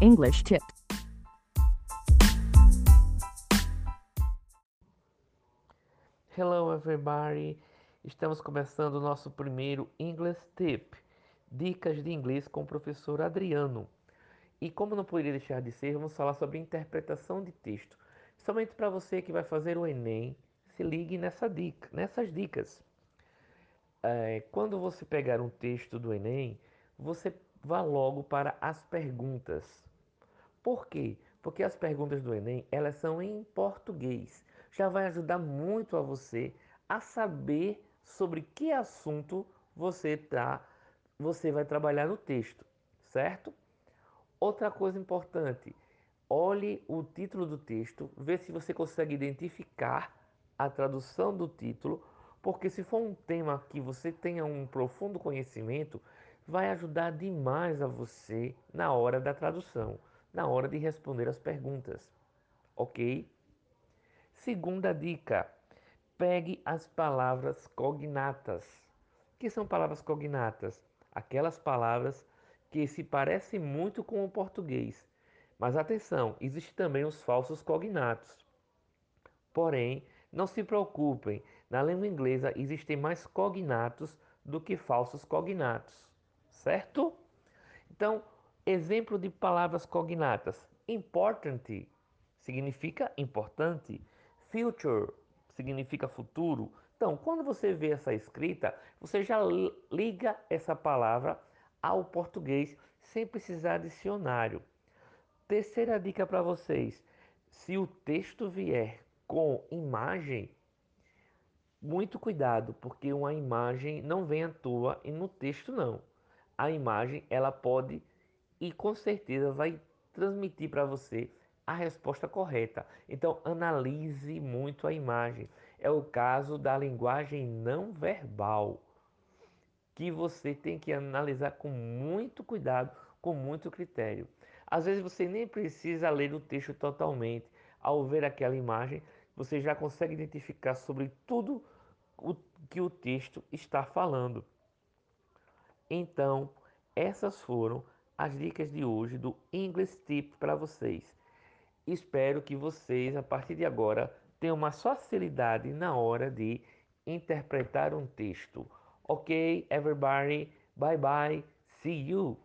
English tip. Hello everybody! Estamos começando o nosso primeiro English Tip, dicas de inglês com o professor Adriano. E como não poderia deixar de ser, vamos falar sobre interpretação de texto. Somente para você que vai fazer o Enem, se ligue nessa dica, nessas dicas. É, quando você pegar um texto do Enem, você vá logo para as perguntas. Por quê? Porque as perguntas do Enem, elas são em português. Já vai ajudar muito a você a saber sobre que assunto você tá, você vai trabalhar no texto, certo? Outra coisa importante, olhe o título do texto, vê se você consegue identificar a tradução do título, porque se for um tema que você tenha um profundo conhecimento, vai ajudar demais a você na hora da tradução, na hora de responder as perguntas. Ok? Segunda dica: pegue as palavras cognatas. O que são palavras cognatas? Aquelas palavras que se parecem muito com o português. Mas atenção, existem também os falsos cognatos. Porém, não se preocupem, na língua inglesa existem mais cognatos do que falsos cognatos certo? Então, exemplo de palavras cognatas: important significa importante, future significa futuro. Então, quando você vê essa escrita, você já liga essa palavra ao português sem precisar de dicionário. Terceira dica para vocês: se o texto vier com imagem, muito cuidado, porque uma imagem não vem à toa e no texto não a imagem ela pode e com certeza vai transmitir para você a resposta correta. Então analise muito a imagem. É o caso da linguagem não verbal, que você tem que analisar com muito cuidado, com muito critério. Às vezes você nem precisa ler o texto totalmente. Ao ver aquela imagem, você já consegue identificar sobre tudo o que o texto está falando. Então, essas foram as dicas de hoje do English Tip para vocês. Espero que vocês, a partir de agora, tenham uma facilidade na hora de interpretar um texto. Ok, everybody? Bye bye. See you.